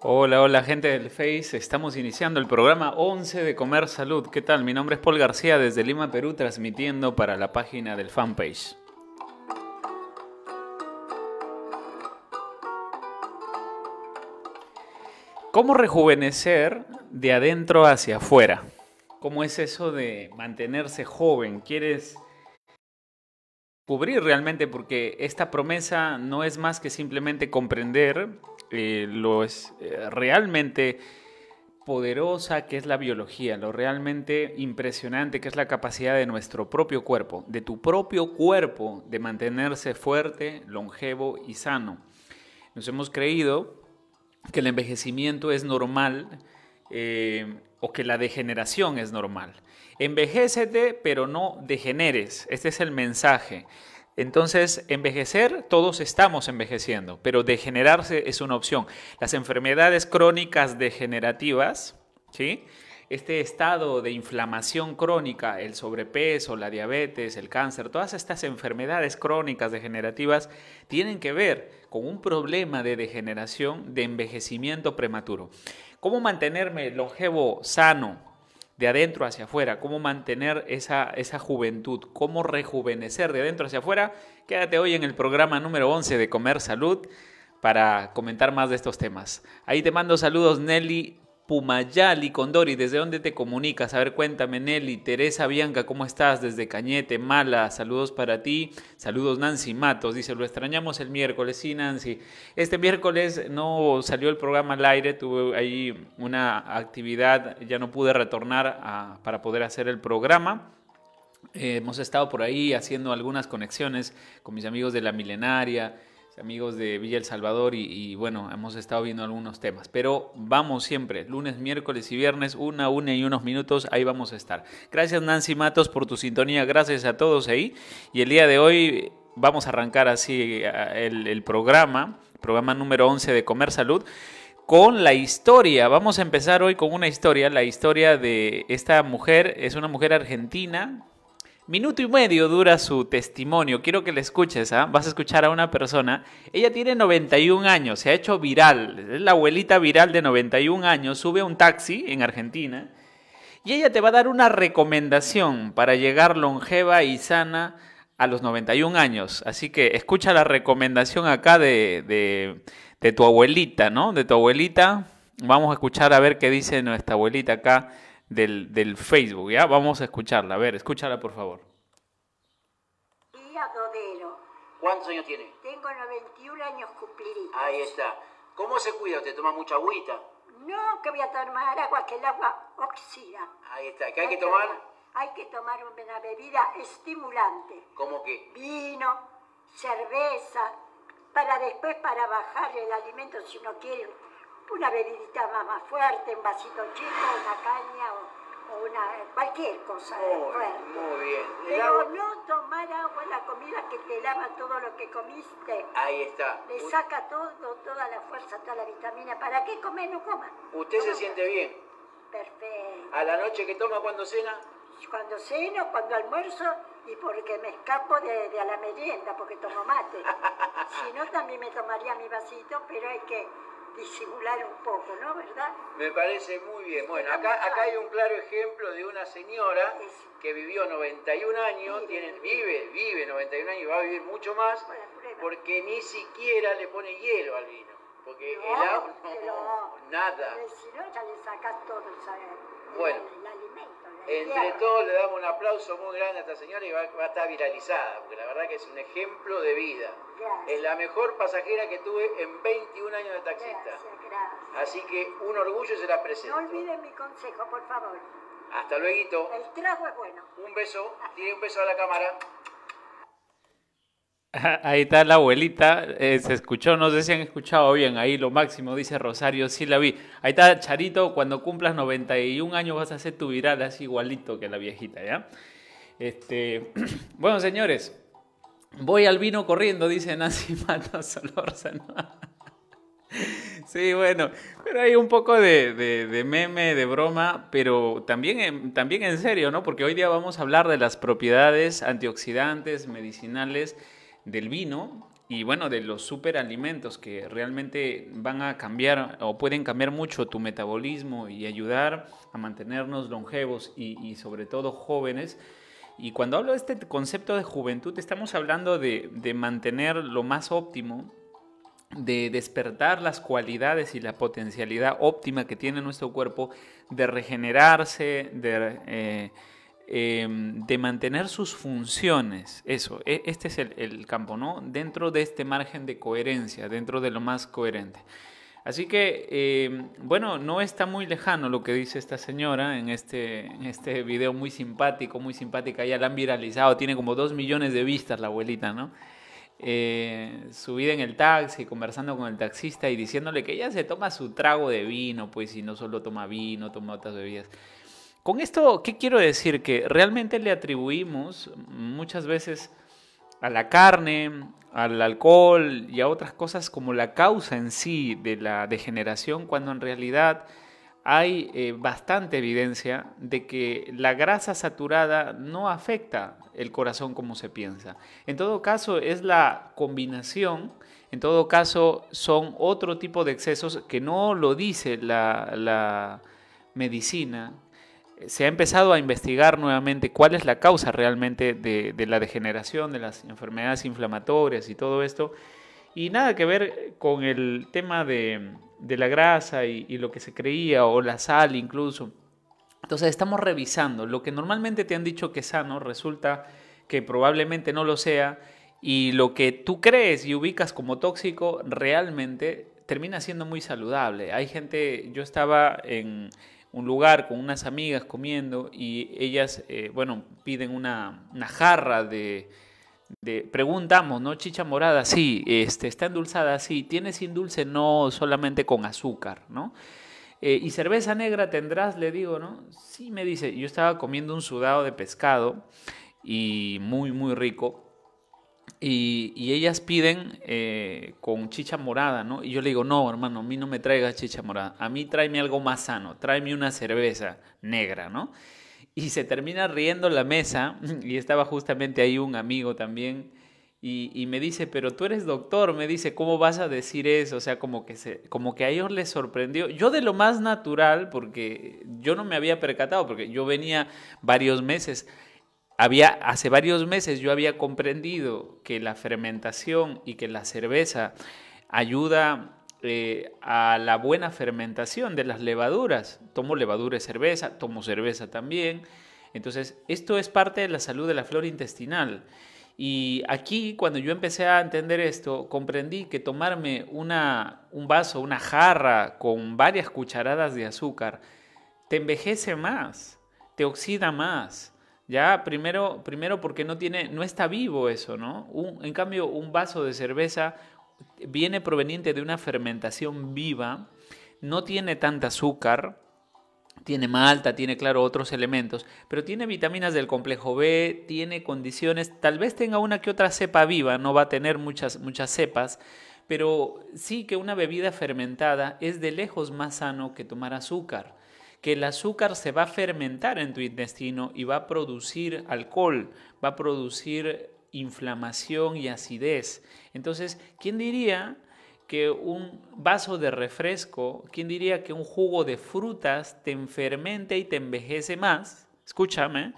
Hola, hola gente del Face, estamos iniciando el programa 11 de Comer Salud. ¿Qué tal? Mi nombre es Paul García desde Lima, Perú, transmitiendo para la página del fanpage. ¿Cómo rejuvenecer de adentro hacia afuera? ¿Cómo es eso de mantenerse joven? ¿Quieres cubrir realmente? Porque esta promesa no es más que simplemente comprender eh, lo es eh, realmente poderosa que es la biología, lo realmente impresionante que es la capacidad de nuestro propio cuerpo, de tu propio cuerpo, de mantenerse fuerte, longevo y sano. Nos hemos creído que el envejecimiento es normal eh, o que la degeneración es normal. Envejécete, pero no degeneres. Este es el mensaje. Entonces, envejecer, todos estamos envejeciendo, pero degenerarse es una opción. Las enfermedades crónicas degenerativas, ¿sí? este estado de inflamación crónica, el sobrepeso, la diabetes, el cáncer, todas estas enfermedades crónicas degenerativas tienen que ver con un problema de degeneración, de envejecimiento prematuro. ¿Cómo mantenerme longevo, sano, de adentro hacia afuera, cómo mantener esa, esa juventud, cómo rejuvenecer de adentro hacia afuera. Quédate hoy en el programa número 11 de Comer Salud para comentar más de estos temas. Ahí te mando saludos Nelly Pumayali Condori, ¿desde dónde te comunicas? A ver, cuéntame, Nelly. Teresa Bianca, ¿cómo estás? Desde Cañete, Mala, saludos para ti. Saludos, Nancy Matos, dice, lo extrañamos el miércoles. Sí, Nancy. Este miércoles no salió el programa al aire, tuve ahí una actividad, ya no pude retornar para poder hacer el programa. Eh, hemos estado por ahí haciendo algunas conexiones con mis amigos de la milenaria amigos de Villa El Salvador y, bueno, hemos estado viendo algunos temas. Pero vamos siempre, lunes, miércoles y viernes, una, una y unos minutos, ahí vamos a estar. Gracias Nancy Matos por tu sintonía, gracias a todos ahí. Y el día de hoy vamos a arrancar así el, el programa, programa número 11 de Comer Salud con la historia. Vamos a empezar hoy con una historia, la historia de esta mujer, es una mujer argentina Minuto y medio dura su testimonio. Quiero que le escuches, ¿ah? Vas a escuchar a una persona. Ella tiene 91 años, se ha hecho viral. Es la abuelita viral de 91 años. Sube a un taxi en Argentina y ella te va a dar una recomendación para llegar longeva y sana a los 91 años. Así que escucha la recomendación acá de, de tu abuelita, ¿no? De tu abuelita. Vamos a escuchar a ver qué dice nuestra abuelita acá del, del Facebook, ¿ya? Vamos a escucharla. A ver, escúchala por favor. Tía Dodero. ¿Cuántos años tiene? Tengo 91 años cumplidos. Ahí está. ¿Cómo se cuida? ¿Te toma mucha agüita? No, que voy a tomar agua, que el agua oxida. Ahí está. ¿Qué hay que tomar? Hay que tomar una bebida estimulante. ¿Cómo qué? Vino, cerveza, para después para bajar el alimento si uno quiere una bebidita más, fuerte, un vasito chico, una caña o, una, cualquier cosa muy, fuerte. Muy bien. Pero no tomar agua en la comida que te lava todo lo que comiste. Ahí está. Le saca todo, toda la fuerza, toda la vitamina. ¿Para qué comer? No coma. ¿Usted se siente bien? Perfecto. ¿A la noche que toma cuando cena? Cuando ceno, cuando almuerzo y porque me escapo de, de a la merienda, porque tomo mate. si no, también me tomaría mi vasito, pero hay que disimular un poco, ¿no? ¿Verdad? Me parece muy bien. Bueno, acá, acá hay un claro ejemplo de una señora que vivió 91 años, tiene, vive, vive 91 años y va a vivir mucho más porque ni siquiera le pone hielo al vino. Porque el agua, no, nada. Si no, ya le sacas todo el, bueno, el alimento. Entre todos le damos un aplauso muy grande a esta señora y va, a estar viralizada, porque la verdad que es un ejemplo de vida. Es la mejor pasajera que tuve en 21 años de taxista. Así que un orgullo se la presento. No olviden mi consejo, por favor. Hasta luego. El trago es bueno. Un beso, tiene un beso a la cámara. Ahí está la abuelita, eh, se escuchó, no sé si han escuchado bien, ahí lo máximo, dice Rosario, sí la vi. Ahí está Charito, cuando cumplas 91 años vas a hacer tu viral así igualito que la viejita, ¿ya? Este, bueno, señores, voy al vino corriendo, dice Nancy Matos Solórzano. Sí, bueno, pero hay un poco de, de, meme, de broma, pero también también en serio, ¿no? Porque hoy día vamos a hablar de las propiedades antioxidantes, medicinales, del vino y bueno, de los superalimentos que realmente van a cambiar o pueden cambiar mucho tu metabolismo y ayudar a mantenernos longevos y, sobre todo jóvenes. Y cuando hablo de este concepto de juventud, estamos hablando de, de mantener lo más óptimo, de despertar las cualidades y la potencialidad óptima que tiene nuestro cuerpo, de regenerarse, de... Eh, Em, de mantener sus funciones. Eso, e, este es el, campo, ¿no? Dentro de este margen de coherencia, dentro de lo más coherente. Así que, em, bueno, no está muy lejano lo que dice esta señora en este, este video muy simpático, muy simpática, ya la han viralizado, tiene como dos millones de vistas la abuelita, ¿no? Eh, subida en el taxi, conversando con el taxista y diciéndole que ella se toma su trago de vino, pues si no solo toma vino, toma otras bebidas. Con esto, ¿qué quiero decir? Que realmente le atribuimos muchas veces a la carne, al alcohol y a otras cosas como la causa en sí de la degeneración, cuando en realidad hay eh, bastante evidencia de que la grasa saturada no afecta el corazón como se piensa. En todo caso, es la combinación, en todo caso, son otro tipo de excesos que no lo dice la, la medicina, se ha empezado a investigar nuevamente cuál es la causa realmente de, la degeneración, de las enfermedades inflamatorias y todo esto. Y nada que ver con el tema de, la grasa y, lo que se creía, o la sal incluso. Entonces estamos revisando. Lo que normalmente te han dicho que es sano resulta que probablemente no lo sea. Y lo que tú crees y ubicas como tóxico realmente termina siendo muy saludable. Hay gente, yo estaba en, un lugar con unas amigas comiendo y ellas, eh, bueno, piden una, jarra de, preguntamos, ¿no? Chicha morada, sí, este, está endulzada, sí, tiene sin dulce, no solamente con azúcar, ¿no? Eh, y cerveza negra tendrás, le digo, ¿no? Sí, me dice, yo estaba comiendo un sudado de pescado y muy, muy rico. Y, ellas piden eh, con chicha morada, ¿no? Y yo le digo, no, hermano, a mí no me traigas chicha morada, a mí tráeme algo más sano, tráeme una cerveza negra, ¿no? Y se termina riendo la mesa, y estaba justamente ahí un amigo también, y, me dice, pero tú eres doctor, me dice, ¿cómo vas a decir eso? O sea, como que, se, como que a ellos les sorprendió. Yo de lo más natural, porque yo no me había percatado, porque yo venía varios meses había, hace varios meses yo había comprendido que la fermentación y que la cerveza ayuda eh, a la buena fermentación de las levaduras. Tomo levadura de cerveza, tomo cerveza también. Entonces, esto es parte de la salud de la flora intestinal. Y aquí, cuando yo empecé a entender esto, comprendí que tomarme una, un vaso, una jarra con varias cucharadas de azúcar, te envejece más, te oxida más, ya, primero, primero porque no tiene, no está vivo eso, ¿no? en cambio, un vaso de cerveza viene proveniente de una fermentación viva, no tiene tanta azúcar, tiene malta, tiene, claro, otros elementos, pero tiene vitaminas del complejo B, tiene condiciones, tal vez tenga una que otra cepa viva, no va a tener muchas, muchas cepas, pero sí que una bebida fermentada es de lejos más sano que tomar azúcar que el azúcar se va a fermentar en tu intestino y va a producir alcohol, va a producir inflamación y acidez. Entonces, ¿quién diría que un vaso de refresco, quién diría que un jugo de frutas te enfermente y te envejece más? Escúchame,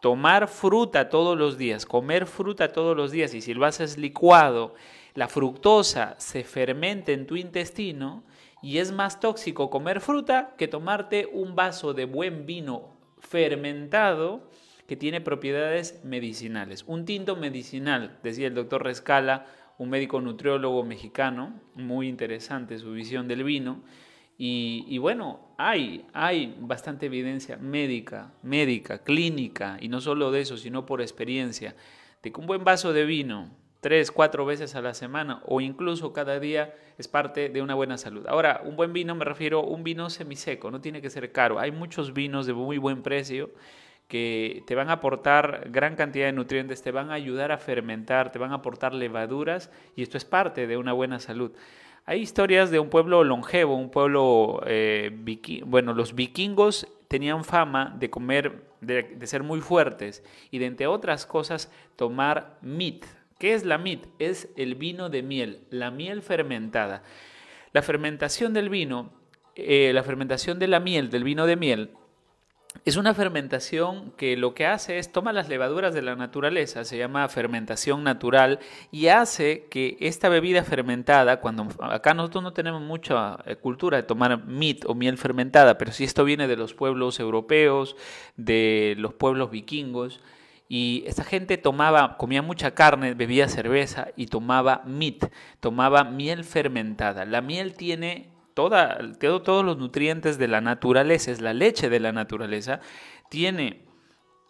tomar fruta todos los días, comer fruta todos los días y si lo haces licuado, la fructosa se fermente en tu intestino, y es más tóxico comer fruta que tomarte un vaso de buen vino fermentado que tiene propiedades medicinales. Un tinto medicinal, decía el doctor Rescala, un médico nutriólogo mexicano, muy interesante su visión del vino. Y, bueno, hay, hay bastante evidencia médica, médica, clínica, y no solo de eso, sino por experiencia, de que un buen vaso de vino tres, cuatro veces a la semana o incluso cada día es parte de una buena salud. Ahora, un buen vino me refiero a un vino semiseco, no tiene que ser caro. Hay muchos vinos de muy buen precio que te van a aportar gran cantidad de nutrientes, te van a ayudar a fermentar, te van a aportar levaduras y esto es parte de una buena salud. Hay historias de un pueblo longevo, un pueblo eh, bueno, los vikingos tenían fama de comer, de, ser muy fuertes y de entre otras cosas tomar meat, ¿Qué es la MIT? Es el vino de miel, la miel fermentada. La fermentación del vino, eh, la fermentación de la miel, del vino de miel, es una fermentación que lo que hace es toma las levaduras de la naturaleza, se llama fermentación natural y hace que esta bebida fermentada, cuando acá nosotros no tenemos mucha eh, cultura de tomar mit o miel fermentada, pero si esto viene de los pueblos europeos, de los pueblos vikingos, y esta gente tomaba, comía mucha carne, bebía cerveza y tomaba mit, tomaba miel fermentada. La miel tiene todos los nutrientes de la naturaleza, es la leche de la naturaleza, tiene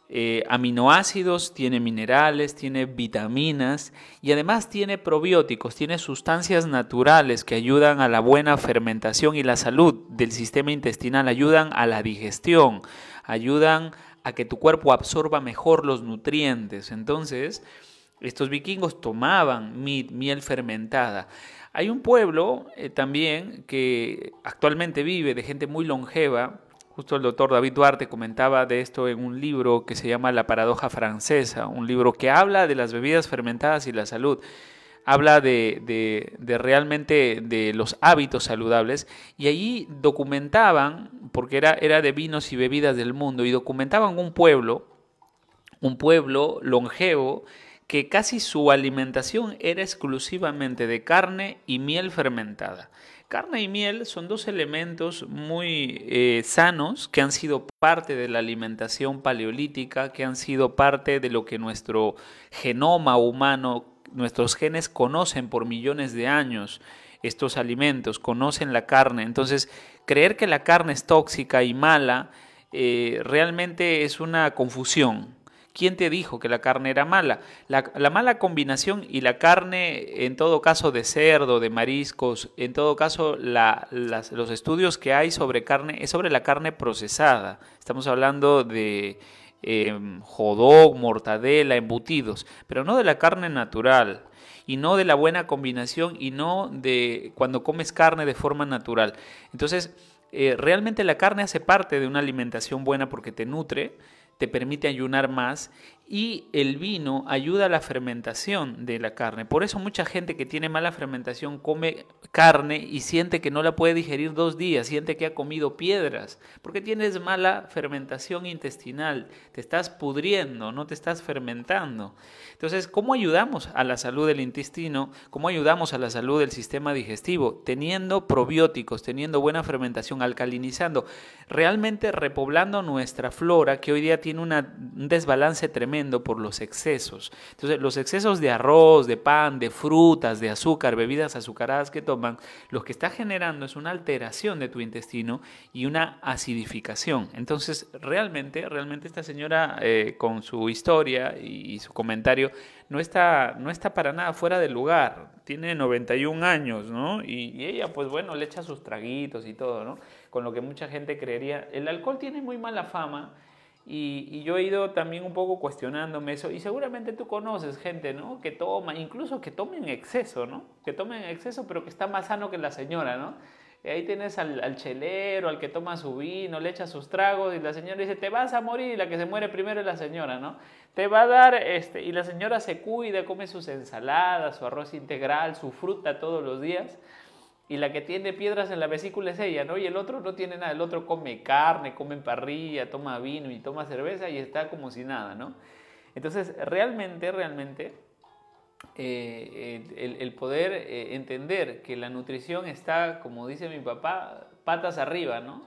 eh, aminoácidos, tiene minerales, tiene vitaminas y además tiene probióticos, tiene sustancias naturales que ayudan a la buena fermentación y la salud del sistema intestinal, ayudan a la digestión, ayudan a que tu cuerpo absorba mejor los nutrientes. Entonces, estos vikingos tomaban miel fermentada. Hay un pueblo eh, también que actualmente vive de gente muy longeva. Justo el doctor David Duarte comentaba de esto en un libro que se llama La paradoja francesa, un libro que habla de las bebidas fermentadas y la salud. Habla de, realmente de los hábitos saludables y allí documentaban, porque era, era de vinos y bebidas del mundo, y documentaban un pueblo, un pueblo longevo, que casi su alimentación era exclusivamente de carne y miel fermentada. Carne y miel son dos elementos muy eh, sanos que han sido parte de la alimentación paleolítica, que han sido parte de lo que nuestro genoma humano, nuestros genes conocen por millones de años. Estos alimentos conocen la carne. Entonces, creer que la carne es tóxica y mala eh, realmente es una confusión. ¿Quién te dijo que la carne era mala? La, mala combinación y la carne, en todo caso de cerdo, de mariscos, en todo caso los estudios que hay sobre carne es sobre la carne procesada. Estamos hablando de eh, jodog, mortadela, embutidos, pero no de la carne natural y no de la buena combinación y no de cuando comes carne de forma natural. Entonces, eh, realmente la carne hace parte de una alimentación buena porque te nutre, te permite ayunar más y el vino ayuda a la fermentación de la carne. Por eso mucha gente que tiene mala fermentación come carne y siente que no la puede digerir dos días, siente que ha comido piedras, porque tienes mala fermentación intestinal, te estás pudriendo, no te estás fermentando. Entonces, ¿cómo ayudamos a la salud del intestino? ¿Cómo ayudamos a la salud del sistema digestivo? Teniendo probióticos, teniendo buena fermentación, alcalinizando, realmente repoblando nuestra flora que hoy día tiene un desbalance tremendo por los excesos. Entonces, los excesos de arroz, de pan, de frutas, de azúcar, bebidas azucaradas que toman, lo que está generando es una alteración de tu intestino y una acidificación. Entonces, realmente, realmente esta señora eh, con su historia y, su comentario no está, no está para nada fuera del lugar. Tiene 91 años, ¿no? Y, y ella, pues bueno, le echa sus traguitos y todo, ¿no? Con lo que mucha gente creería. El alcohol tiene muy mala fama y, yo he ido también un poco cuestionándome eso. Y seguramente tú conoces gente, ¿no? Que toma, incluso que tome en exceso, ¿no? Que tome en exceso, pero que está más sano que la señora, ¿no? Ahí tienes al, chelero, al que toma su vino, le echa sus tragos y la señora dice, te vas a morir la que se muere primero es la señora, ¿no? Te va a dar, este, y la señora se cuida, come sus ensaladas, su arroz integral, su fruta todos los días y la que tiene piedras en la vesícula es ella, ¿no? Y el otro no tiene nada, el otro come carne, come parrilla, toma vino y toma cerveza y está como si nada, ¿no? Entonces, realmente, realmente, eh, el, poder eh, entender que la nutrición está, como dice mi papá, patas arriba, ¿no?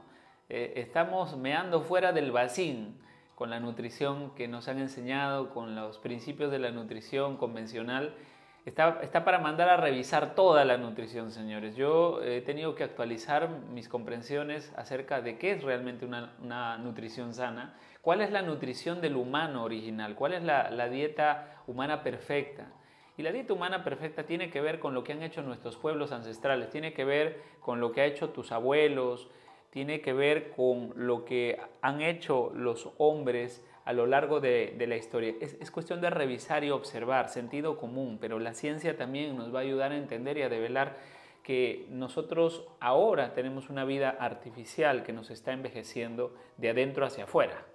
Eh, estamos meando fuera del vacín con la nutrición que nos han enseñado, con los principios de la nutrición convencional Está, para mandar a revisar toda la nutrición, señores. Yo he tenido que actualizar mis comprensiones acerca de qué es realmente una, nutrición sana, cuál es la nutrición del humano original, cuál es la, la, dieta humana perfecta. Y la dieta humana perfecta tiene que ver con lo que han hecho nuestros pueblos ancestrales, tiene que ver con lo que han hecho tus abuelos, tiene que ver con lo que han hecho los hombres a lo largo de, la historia. Es, cuestión de revisar y observar, sentido común, pero la ciencia también nos va a ayudar a entender y a develar que nosotros ahora tenemos una vida artificial que nos está envejeciendo de adentro hacia afuera.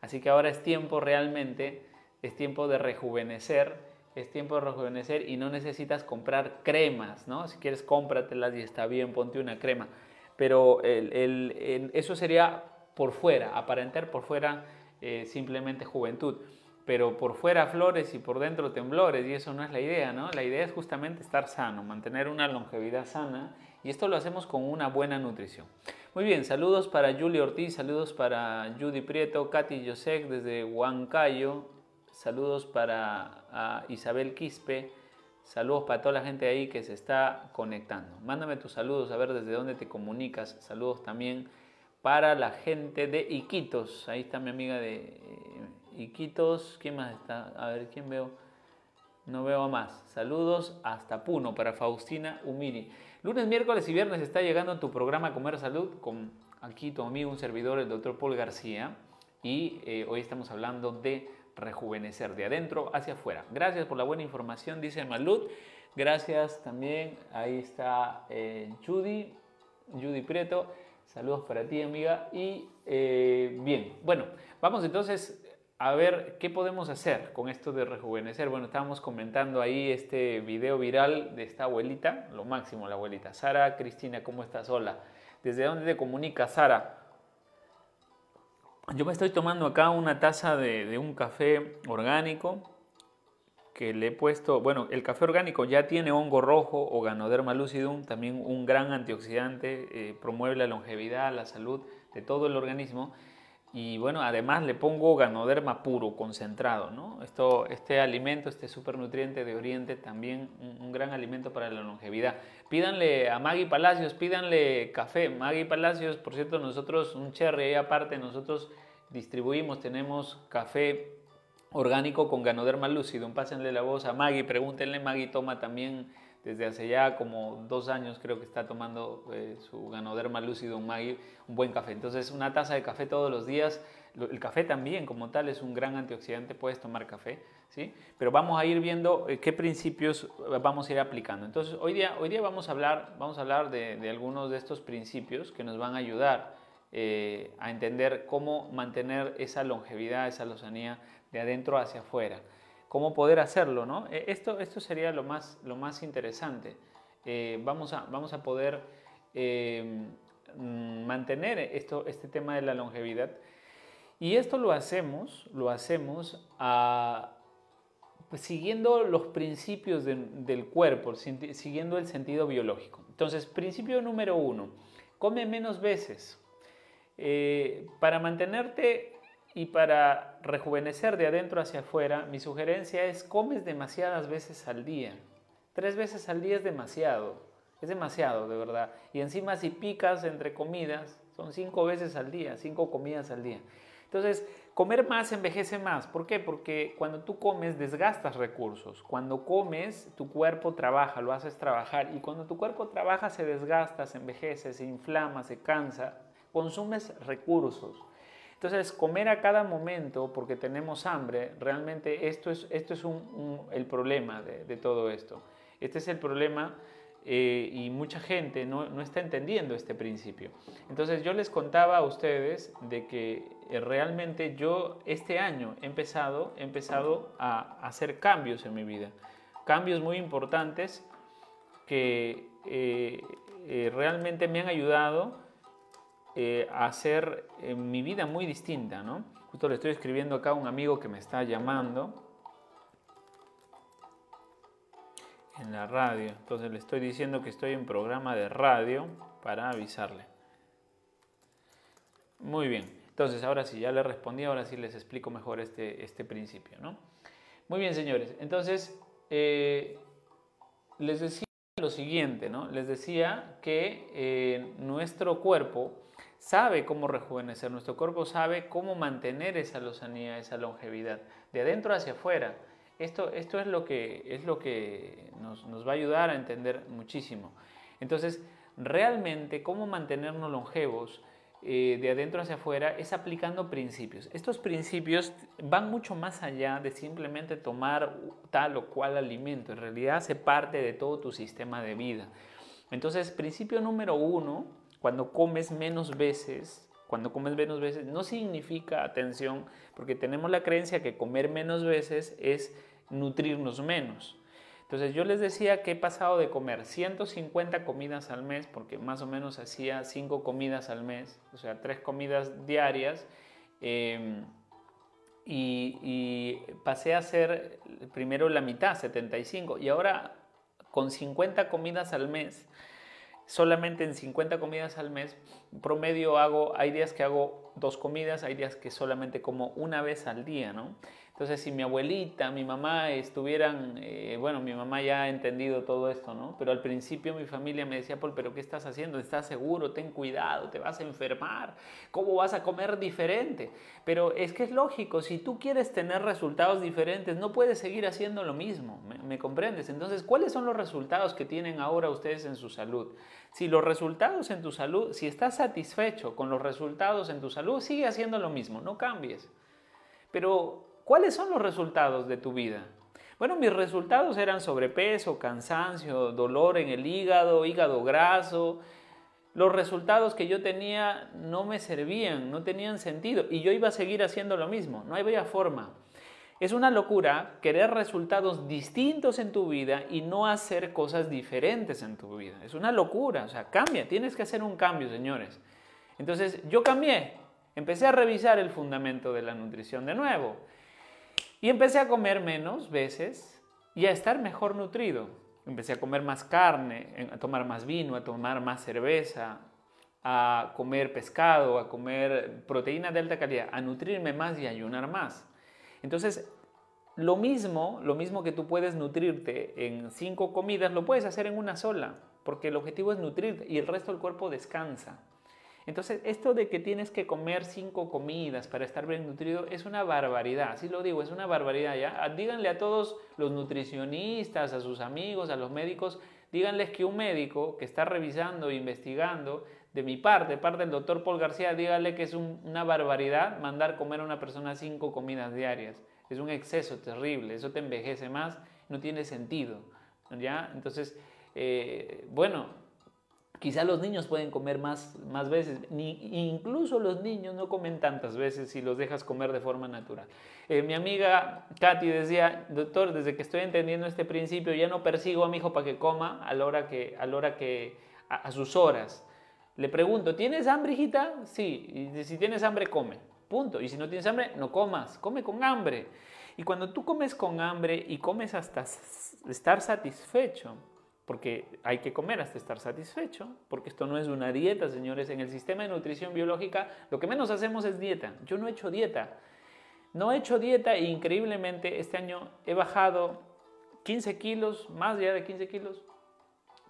Así que ahora es tiempo realmente, es tiempo de rejuvenecer es tiempo de rejuvenecer y no necesitas comprar cremas, ¿no? Si quieres cómpratelas y está bien, ponte una crema. Pero eso sería por fuera, aparentar por fuera eh, simplemente juventud. Pero por fuera flores y por dentro temblores y eso no es la idea, ¿no? La idea es justamente estar sano, mantener una longevidad sana y esto lo hacemos con una buena nutrición. Muy bien, saludos para Julie Ortiz, saludos para Judy Prieto, Katy Josek desde Huancayo, saludos para Isabel Quispe, saludos para toda la gente ahí que se está conectando. Mándame tus saludos, a ver desde dónde te comunicas. Saludos también para la gente de Iquitos. Ahí está mi amiga de eh, Iquitos. ¿Quién más está? A ver, ¿quién veo? No veo a más. Saludos hasta Puno para Faustina Umiri. Lunes, miércoles y viernes está llegando tu programa Comer Salud con aquí tu amigo, un servidor, el doctor Paul García. Y eh, hoy estamos hablando de rejuvenecer de adentro hacia afuera. Gracias por la buena información, dice Malud. Gracias también, ahí está eh, Judy, Judy Prieto. Saludos para ti, amiga. Y eh, bien, bueno, vamos entonces a ver qué podemos hacer con esto de rejuvenecer. Bueno, estábamos comentando ahí este video viral de esta abuelita, lo máximo la abuelita. Sara, Cristina, ¿cómo estás? Hola. ¿Desde dónde te comunica Sara? Yo me estoy tomando acá una taza de, un café orgánico que le he puesto, bueno, el café orgánico ya tiene hongo rojo o Ganoderma lucidum, también un gran antioxidante, eh, promueve la longevidad, la salud de todo el organismo. Y bueno, además le pongo Ganoderma puro, concentrado, ¿no? Esto, este alimento, este supernutriente de Oriente, también un, un, gran alimento para la longevidad. Pídanle a Maggie Palacios, pídanle café. Maggie Palacios, por cierto, nosotros, un cherry aparte, nosotros distribuimos, tenemos café orgánico con Ganoderma lucidum. Pásenle la voz a Maggie, pregúntenle, Maggie toma también desde hace ya como dos años creo que está tomando eh, su Ganoderma lucidum Maggie, un buen café. Entonces una taza de café todos los días. El café también como tal es un gran antioxidante, puedes tomar café, ¿sí? Pero vamos a ir viendo eh, qué principios vamos a ir aplicando. Entonces hoy día, hoy día vamos a hablar, vamos a hablar de, de algunos de estos principios que nos van a ayudar eh, a entender cómo mantener esa longevidad, esa lozanía de adentro hacia afuera. Cómo poder hacerlo, ¿no? Eh, esto, esto sería lo más, lo más interesante. Eh, vamos, a, vamos a poder mm, mantener esto, este tema de la longevidad. Y esto lo hacemos, lo hacemos pues, siguiendo los principios del cuerpo, siguiendo el sentido biológico. Entonces, principio número uno, come menos veces. Eh, para mantenerte y para rejuvenecer de adentro hacia afuera, mi sugerencia es comes demasiadas veces al día. Tres veces al día es demasiado, es demasiado de verdad. Y encima si picas entre comidas, son cinco veces al día, cinco comidas al día. Entonces, comer más envejece más. ¿Por qué? Porque cuando tú comes desgastas recursos. Cuando comes, tu cuerpo trabaja, lo haces trabajar. Y cuando tu cuerpo trabaja, se desgasta, se envejece, se inflama, se cansa consumes recursos. Entonces, comer a cada momento porque tenemos hambre, realmente esto es, esto es el problema de, todo esto. Este es el problema eh, y mucha gente no, no, está entendiendo este principio. Entonces, yo les contaba a ustedes de que eh, realmente yo este año he empezado, he empezado a hacer cambios en mi vida. Cambios muy importantes que eh, realmente me han ayudado eh, hacer eh, mi vida muy distinta, ¿no? Justo le estoy escribiendo acá a un amigo que me está llamando en la radio. Entonces le estoy diciendo que estoy en programa de radio para avisarle. Muy bien. Entonces ahora sí, ya le respondí, ahora sí les explico mejor este, este principio, ¿no? Muy bien, señores. Entonces, eh, les decía lo siguiente, ¿no? Les decía que nuestro cuerpo sabe cómo rejuvenecer, nuestro cuerpo sabe cómo mantener esa lozanía, esa longevidad, de adentro hacia afuera. Esto, esto es lo que, es lo que nos, nos va a ayudar a entender muchísimo. Entonces, realmente, cómo mantenernos longevos eh, de adentro hacia afuera es aplicando principios. Estos principios van mucho más allá de simplemente tomar tal o cual alimento. En realidad hace parte de todo tu sistema de vida. Entonces, principio número uno cuando comes menos veces, cuando comes menos veces, no significa, atención, porque tenemos la creencia que comer menos veces es nutrirnos menos. Entonces yo les decía que he pasado de comer 150 comidas al mes, porque más o menos hacía 5 comidas al mes, o sea, 3 comidas diarias, em, y, y, pasé a hacer primero la mitad, 75, y ahora con 50 comidas al mes, solamente en 50 comidas al mes, promedio hago, hay días que hago dos comidas, hay días que solamente como una vez al día, ¿no? Entonces, si mi abuelita, mi mamá estuvieran, eh, bueno, mi mamá ya ha entendido todo esto, ¿no? Pero al principio mi familia me decía, Paul, pero ¿qué estás haciendo? ¿Estás seguro? Ten cuidado, te vas a enfermar. ¿Cómo vas a comer diferente? Pero es que es lógico, si tú quieres tener resultados diferentes, no puedes seguir haciendo lo mismo, ¿me, me comprendes? Entonces, ¿cuáles son los resultados que tienen ahora ustedes en su salud? Si los resultados en tu salud, si estás satisfecho con los resultados en tu salud, sigue haciendo lo mismo, no cambies. Pero ¿Cuáles son los resultados de tu vida? Bueno, mis resultados eran sobrepeso, cansancio, dolor en el hígado, hígado graso. Los resultados que yo tenía no me servían, no tenían sentido y yo iba a seguir haciendo lo mismo, no había forma. Es una locura querer resultados distintos en tu vida y no hacer cosas diferentes en tu vida. Es una locura, o sea, cambia, tienes que hacer un cambio, señores. Entonces, yo cambié, empecé a revisar el fundamento de la nutrición de nuevo. Y empecé a comer menos veces y a estar mejor nutrido. Empecé a comer más carne, a tomar más vino, a tomar más cerveza, a comer pescado, a comer proteína de alta calidad, a nutrirme más y ayunar más. Entonces, lo mismo, lo mismo que tú puedes nutrirte en cinco comidas, lo puedes hacer en una sola, porque el objetivo es nutrirte y el resto del cuerpo descansa. Entonces, esto de que tienes que comer cinco comidas para estar bien nutrido es una barbaridad, así lo digo, es una barbaridad ya. Ah, díganle a todos los nutricionistas, a sus amigos, a los médicos, díganles que un médico que está revisando, investigando, de mi parte, parte del doctor Paul García, díganle que es una barbaridad mandar comer a una persona cinco comidas diarias. Es un exceso terrible, eso te envejece más, no tiene sentido. ¿ya? Entonces, eh, bueno, Quizá los niños pueden comer más, más veces, incluso los niños no comen tantas veces si los dejas comer de forma natural. Eh, mi amiga Katy decía, doctor, desde que estoy entendiendo este principio ya no persigo a mi hijo para que coma a hora que, a, hora que, a, sus horas. Le pregunto, ¿tienes hambre, hijita? Sí, y si tienes hambre, come. Punto. Y si no tienes hambre, no comas, come con hambre. Y cuando tú comes con hambre y comes hasta estar satisfecho, porque hay que comer hasta estar satisfecho, porque esto no es una dieta, señores. En el sistema de nutrición biológica lo que menos hacemos es dieta. Yo no he hecho dieta. No he hecho dieta e increíblemente este año he bajado 15 kilos, más allá de 15 kilos.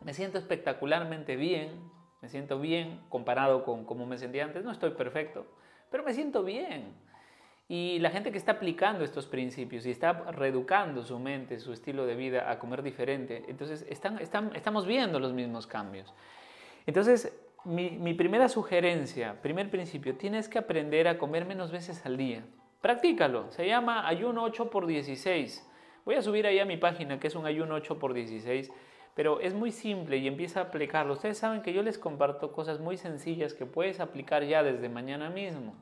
Me siento espectacularmente bien, me siento bien comparado con cómo me sentía antes. No estoy perfecto, pero me siento bien. Y la gente que está aplicando estos principios y está reeducando su mente, su estilo de vida a comer diferente, entonces están, estamos viendo los mismos cambios. Entonces, mi, primera sugerencia, primer principio, tienes que aprender a comer menos veces al día. Practícalo, se llama ayuno 8 por 16. Voy a subir ahí a mi página que es un ayuno 8 por 16, pero es muy simple y empieza a aplicarlo. Ustedes saben que yo les comparto cosas muy sencillas que puedes aplicar ya desde mañana mismo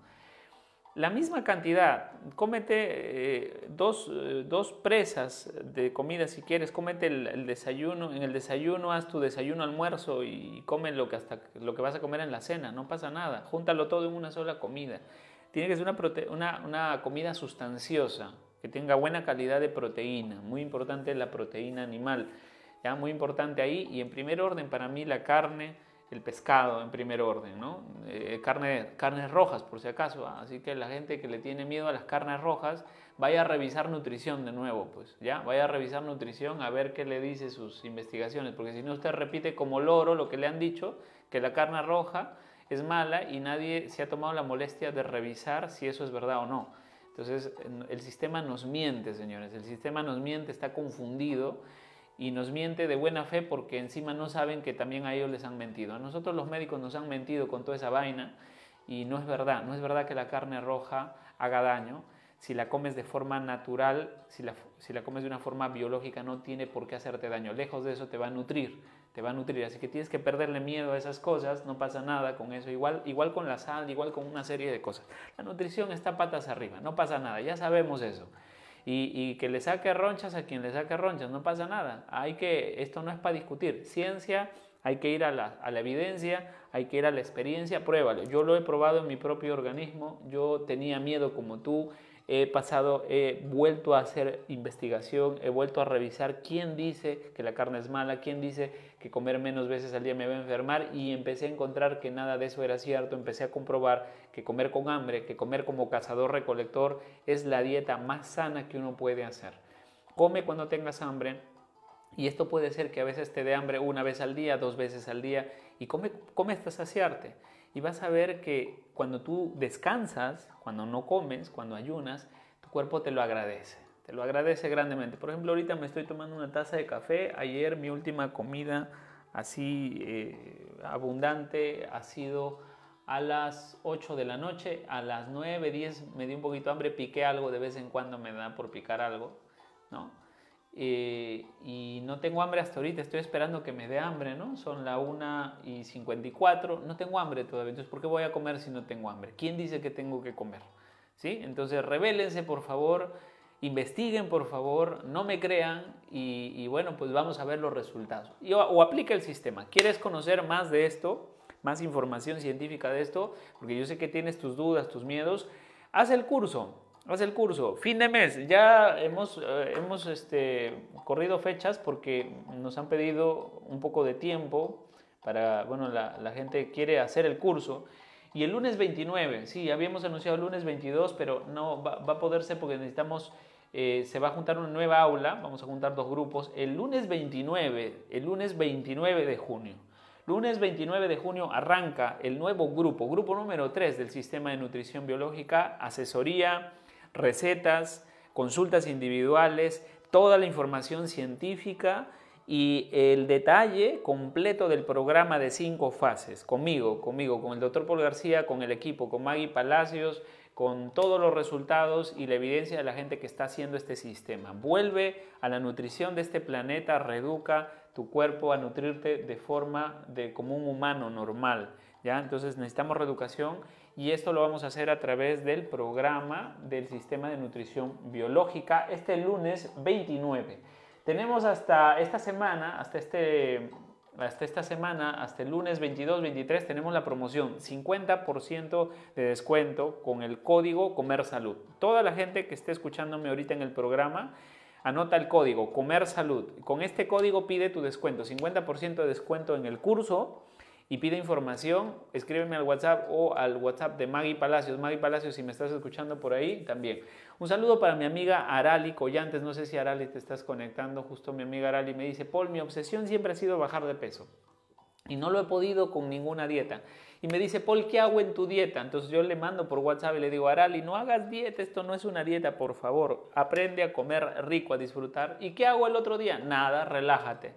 la misma cantidad, cómete eh, dos, eh, dos, presas de comida si quieres, cómete el, desayuno, en el desayuno haz tu desayuno almuerzo y come lo que, hasta, lo que vas a comer en la cena, no pasa nada, júntalo todo en una sola comida. Tiene que ser una, una, una comida sustanciosa, que tenga buena calidad de proteína, muy importante la proteína animal, ya muy importante ahí y en primer orden para mí la carne, el pescado en primer orden, ¿no? Eh, carne, carnes rojas, por si acaso. Así que la gente que le tiene miedo a las carnes rojas, vaya a revisar nutrición de nuevo, pues, ¿ya? Vaya a revisar nutrición a ver qué le dice sus investigaciones, porque si no usted repite como loro lo que le han dicho, que la carne roja es mala y nadie se ha tomado la molestia de revisar si eso es verdad o no. Entonces, el sistema nos miente, señores, el sistema nos miente, está confundido y nos miente de buena fe porque encima no saben que también a ellos les han mentido. A nosotros los médicos nos han mentido con toda esa vaina y no es verdad, no es verdad que la carne roja haga daño. Si la comes de forma natural, si la, si la comes de una forma biológica, no tiene por qué hacerte daño. Lejos de eso te va a nutrir, te va a nutrir. Así que tienes que perderle miedo a esas cosas, no pasa nada con eso. Igual, igual con la sal, igual con una serie de cosas. La nutrición está patas arriba, no pasa nada, ya sabemos eso. Y, que le saque ronchas a quien le saque ronchas, no pasa nada. Hay que, esto no es para discutir. Ciencia, hay que ir a la, a la, evidencia, hay que ir a la experiencia, pruébalo. Yo lo he probado en mi propio organismo, yo tenía miedo como tú, he pasado, he vuelto a hacer investigación, he vuelto a revisar quién dice que la carne es mala, quién dice que comer menos veces al día me va a enfermar y empecé a encontrar que nada de eso era cierto, empecé a comprobar que comer con hambre, que comer como cazador-recolector es la dieta más sana que uno puede hacer. Come cuando tengas hambre, y esto puede ser que a veces te dé hambre una vez al día, dos veces al día, y come, come hasta saciarte. Y vas a ver que cuando tú descansas, cuando no comes, cuando ayunas, tu cuerpo te lo agradece. Te lo agradece grandemente. Por ejemplo, ahorita me estoy tomando una taza de café. Ayer mi última comida así eh, abundante ha sido a las 8 de la noche. A las 9, 10 me di un poquito hambre, piqué algo, de vez en cuando me da por picar algo. ¿no? Eh, y no tengo hambre hasta ahorita, estoy esperando que me dé hambre, ¿no? Son la 1 y 54, no tengo hambre todavía, entonces ¿por qué voy a comer si no tengo hambre? ¿Quién dice que tengo que comer? ¿Sí? Entonces revélense por favor, investiguen por favor, no me crean y, bueno, pues vamos a ver los resultados. O aplica el sistema. ¿Quieres conocer más de esto? Más información científica de esto, porque yo sé que tienes tus dudas, tus miedos. Haz el curso, Haz el curso. Fin de mes. Ya hemos, eh, hemos este, corrido fechas porque nos han pedido un poco de tiempo para, bueno, la, gente quiere hacer el curso. Y el lunes 29, sí, habíamos anunciado el lunes 22, pero no va, a poder ser porque necesitamos, eh, se va a juntar una nueva aula, vamos a juntar dos grupos. El lunes 29, el lunes 29 de junio. Lunes 29 de junio arranca el nuevo grupo, grupo número 3 del Sistema de Nutrición Biológica, asesoría, recetas, consultas individuales, toda la información científica y el detalle completo del programa de cinco fases, conmigo, conmigo, con el doctor Paul García, con el equipo, con Maggie Palacios, con todos los resultados y la evidencia de la gente que está haciendo este sistema. Vuelve a la nutrición de este planeta, reeduca tu cuerpo a nutrirte de forma de como un humano normal. ¿ya? Entonces necesitamos reeducación y esto lo vamos a hacer a través del programa del sistema de nutrición biológica este lunes 29. Tenemos hasta esta semana, hasta este hasta esta semana, hasta el lunes 22, 23, tenemos la promoción 50% de descuento con el código Comer Salud. Toda la gente que esté escuchándome ahorita en el programa, anota el código Comer Salud. Con este código pide tu descuento, 50% de descuento en el curso y pide información, escríbeme al WhatsApp o al WhatsApp de Maggie Palacios. Maggie Palacios, si me estás escuchando por ahí, también. Un saludo para mi amiga Arali Collantes. No sé si Arali te estás conectando. Justo mi amiga Arali me dice, Paul, mi obsesión siempre ha sido bajar de peso. Y no lo he podido con ninguna dieta. Y me dice, Paul, ¿qué hago en tu dieta? Entonces yo le mando por WhatsApp y le digo, Arali, no hagas dieta, esto no es una dieta, por favor. Aprende a comer rico, a disfrutar. ¿Y qué hago el otro día? Nada, relájate.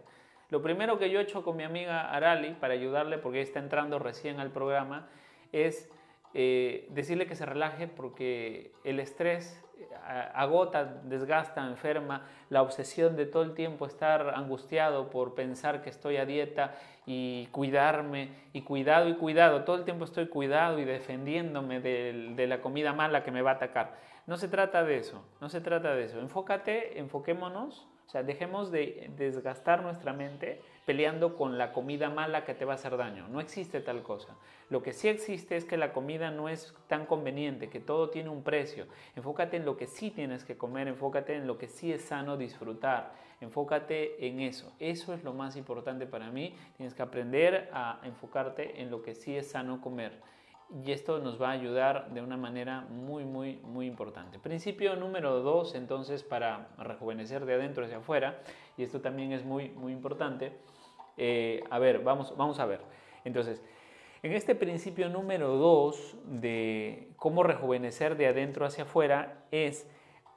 Lo primero que yo he hecho con mi amiga Arali para ayudarle, porque está entrando recién al programa, es eh, decirle que se relaje porque el estrés eh, agota, desgasta, enferma, la obsesión de todo el tiempo estar angustiado por pensar que estoy a dieta y cuidarme y cuidado y cuidado, todo el tiempo estoy cuidado y defendiéndome de, de la comida mala que me va a atacar. No se trata de eso, no se trata de eso. Enfócate, enfoquémonos o sea, dejemos de desgastar nuestra mente peleando con la comida mala que te va a hacer daño. No existe tal cosa. Lo que sí existe es que la comida no es tan conveniente, que todo tiene un precio. Enfócate en lo que sí tienes que comer, enfócate en lo que sí es sano disfrutar, enfócate en eso. Eso es lo más importante para mí. Tienes que aprender a enfocarte en lo que sí es sano comer y esto nos va a ayudar de una manera muy, muy, muy importante. Principio número dos, entonces, para rejuvenecer de adentro hacia afuera, y esto también es muy, muy importante. Eh, a ver, vamos, vamos a ver. Entonces, en este principio número dos de cómo rejuvenecer de adentro hacia afuera es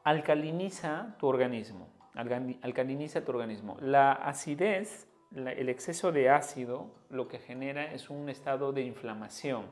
alcaliniza tu organismo. Alcaliniza tu organismo. La acidez, el exceso de ácido, lo que genera es un estado de inflamación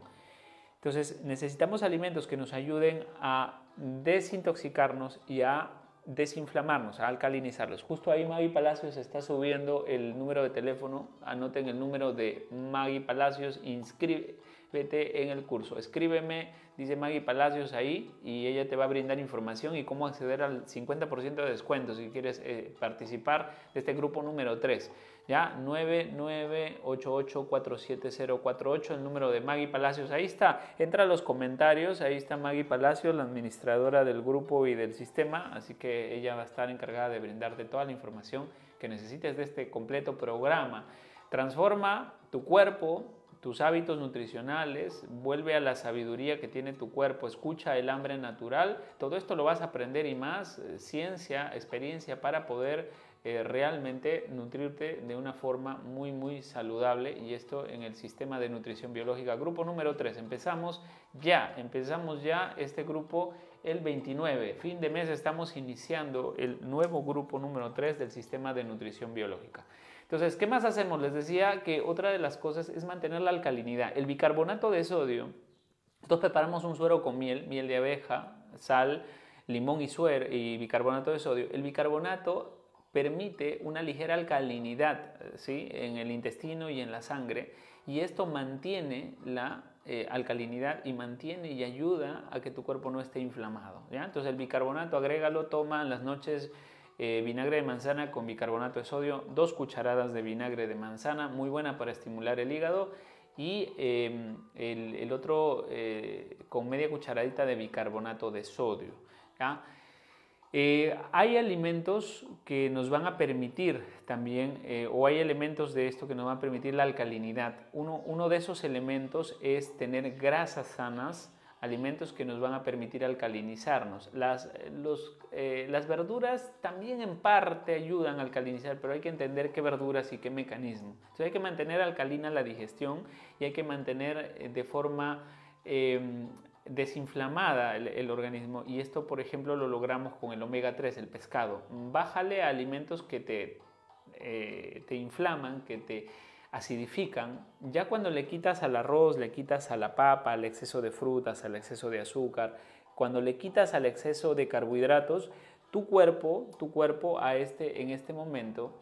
entonces necesitamos alimentos que nos ayuden a desintoxicarnos y a desinflamarnos, a alcalinizarlos. Justo ahí Maggie Palacios está subiendo el número de teléfono, anoten el número de Maggie Palacios, inscribe, inscríbete en el curso. Escríbeme, dice Maggie Palacios ahí, y ella te va a brindar información y cómo acceder al 50% de descuento si quieres eh, participar de este grupo número 3. ¿ya? 9988470048, el número de Maggie Palacios. Ahí está, entra a los comentarios, ahí está Maggie Palacios, la administradora del grupo y del sistema, así que ella va a estar encargada de brindarte toda la información que necesites de este completo programa. Transforma tu cuerpo, tus hábitos nutricionales, vuelve a la sabiduría que tiene tu cuerpo, escucha el hambre natural, todo esto lo vas a aprender y más, eh, ciencia, experiencia para poder eh, realmente nutrirte de una forma muy muy saludable y esto en el sistema de nutrición biológica. Grupo número 3, empezamos ya, empezamos ya este grupo el 29, fin de mes estamos iniciando el nuevo grupo número 3 del sistema de nutrición biológica. Entonces, ¿qué más hacemos? Les decía que otra de las cosas es mantener la alcalinidad. El bicarbonato de sodio, entonces preparamos un suero con miel, miel de abeja, sal, limón y suero y bicarbonato de sodio. El bicarbonato permite una ligera alcalinidad ¿sí? en el intestino y en la sangre y esto mantiene la eh, alcalinidad y mantiene y ayuda a que tu cuerpo no esté inflamado. ¿ya? Entonces el bicarbonato, agrégalo, toma en las noches eh, vinagre de manzana con bicarbonato de sodio, dos cucharadas de vinagre de manzana, muy buena para estimular el hígado y em, el, otro eh, con media cucharadita de bicarbonato de sodio. Eh, hay alimentos que nos van a permitir también, o hay elementos de esto que nos van a permitir la alcalinidad. Uno, uno de esos elementos es tener grasas sanas, alimentos que nos van a permitir alcalinizarnos. Las, los, eh, las verduras también en parte ayudan a alcalinizar, pero hay que entender qué verduras y qué mecanismo. Entonces hay que mantener alcalina la digestión y hay que mantener de forma em, desinflamada el, organismo y esto por ejemplo lo logramos con el omega 3, el pescado. Bájale a alimentos que te, eh, te inflaman, que te acidifican. Ya cuando le quitas al arroz, le quitas a la papa, al exceso de frutas, al exceso de azúcar, cuando le quitas al exceso de carbohidratos, tu cuerpo, tu cuerpo a este, en este momento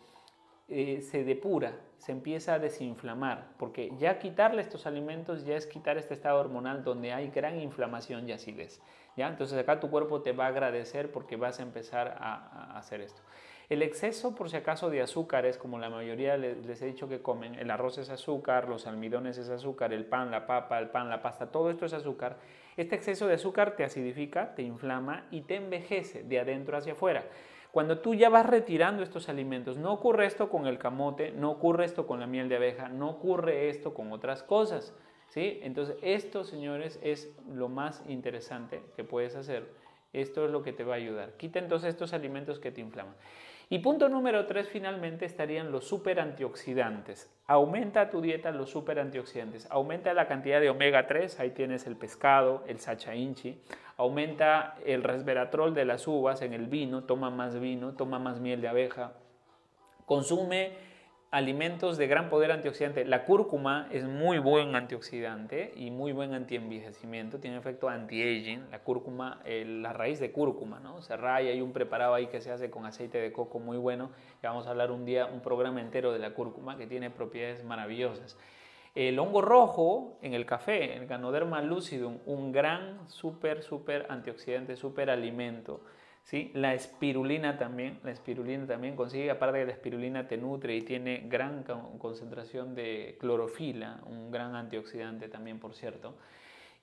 eh, se depura, se empieza a desinflamar, porque ya quitarle estos alimentos ya es quitar este estado hormonal donde hay gran inflamación y acidez. ¿ya? Entonces acá tu cuerpo te va a agradecer porque vas a empezar a, hacer esto. El exceso, por si acaso, de azúcares, como la mayoría les, he dicho que comen, el arroz es azúcar, los almidones es azúcar, el pan, la papa, el pan, la pasta, todo esto es azúcar. Este exceso de azúcar te acidifica, te inflama y te envejece de adentro hacia afuera. Cuando tú ya vas retirando estos alimentos, no ocurre esto con el camote, no ocurre esto con la miel de abeja, no ocurre esto con otras cosas. ¿sí? Entonces, esto, señores, es lo más interesante que puedes hacer. Esto es lo que te va a ayudar. Quita entonces estos alimentos que te inflaman. Y punto número tres, finalmente, estarían los super antioxidantes. Aumenta tu dieta los super antioxidantes. Aumenta la cantidad de omega 3, ahí tienes el pescado, el sacha inchi. Aumenta el resveratrol de las uvas en el vino, toma más vino, toma más miel de abeja. Consume alimentos de gran poder antioxidante. La cúrcuma es muy buen antioxidante y muy buen antienvejecimiento, tiene efecto anti-aging. La cúrcuma, la raíz de cúrcuma, ¿no? Se raya, hay un preparado ahí que se hace con aceite de coco muy bueno. Ya vamos a hablar un día, un programa entero de la cúrcuma que tiene propiedades maravillosas. El hongo rojo en el café, el Ganoderma lucidum, un gran súper, súper antioxidante, súper alimento ¿sí? La espirulina también, la espirulina también consigue, aparte de la espirulina te nutre y tiene gran concentración de clorofila, un gran antioxidante también, por cierto.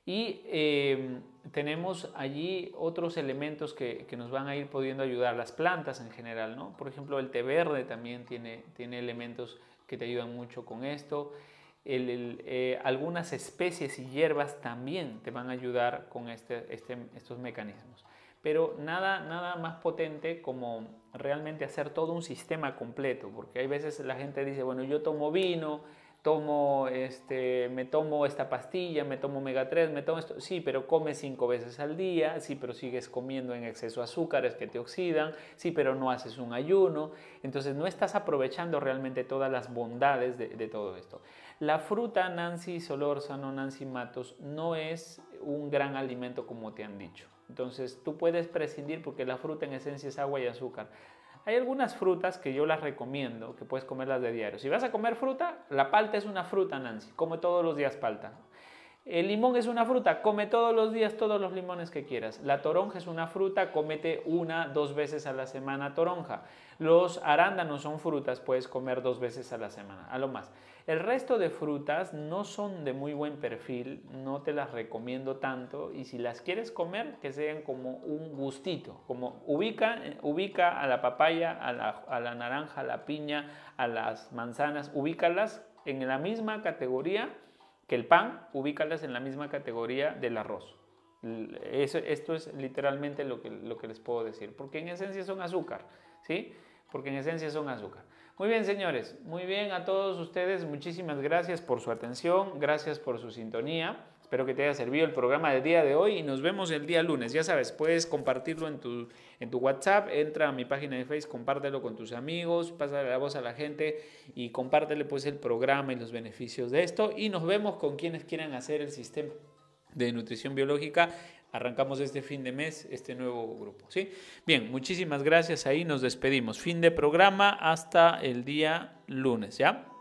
Y em, tenemos allí otros elementos que, nos van a ir pudiendo ayudar, las plantas en general, ¿no? Por ejemplo, el té verde también tiene, tiene elementos que te ayudan mucho con esto. Eh, algunas especies y hierbas también te van a ayudar con este, este estos mecanismos pero nada, nada más potente como realmente hacer todo un sistema completo, porque hay veces la gente dice, bueno, yo tomo vino, tomo este, me tomo esta pastilla, me tomo omega 3, me tomo esto, sí, pero comes cinco veces al día, sí, pero sigues comiendo en exceso azúcares que te oxidan, sí, pero no haces un ayuno, entonces no estás aprovechando realmente todas las bondades de, todo esto. La fruta Nancy Solórzano, Nancy Matos, no es un gran alimento como te han dicho. Entonces tú puedes prescindir porque la fruta en esencia es agua y azúcar. Hay algunas frutas que yo las recomiendo, que puedes comerlas de diario. Si vas a comer fruta, la palta es una fruta, Nancy. Come todos los días palta. El limón es una fruta, come todos los días todos los limones que quieras. La toronja es una fruta, cómete una, dos veces a la semana toronja. Los arándanos son frutas, puedes comer dos veces a la semana, a lo más. El resto de frutas no son de muy buen perfil, no te las recomiendo tanto y si las quieres comer, que sean como un gustito, como ubica, ubica a la papaya, a la, a la naranja, a la piña, a las manzanas, ubícalas en la misma categoría que el pan, ubícalas en la misma categoría del arroz. esto es literalmente lo que, lo que les puedo decir, porque en esencia son azúcar, ¿sí? Porque en esencia son azúcar. Muy bien, señores, muy bien a todos ustedes, muchísimas gracias por su atención, gracias por su sintonía. Espero que te haya servido el programa del día de hoy y nos vemos el día lunes. Ya sabes, puedes compartirlo en tu, en tu WhatsApp, entra a mi página de Facebook, compártelo con tus amigos, pásale la voz a la gente y compártele pues el programa y los beneficios de esto. Y nos vemos con quienes quieran hacer el sistema de nutrición biológica. Arrancamos este fin de mes este nuevo grupo, ¿sí? Bien, muchísimas gracias. Ahí nos despedimos. Fin de programa hasta el día lunes, ¿ya?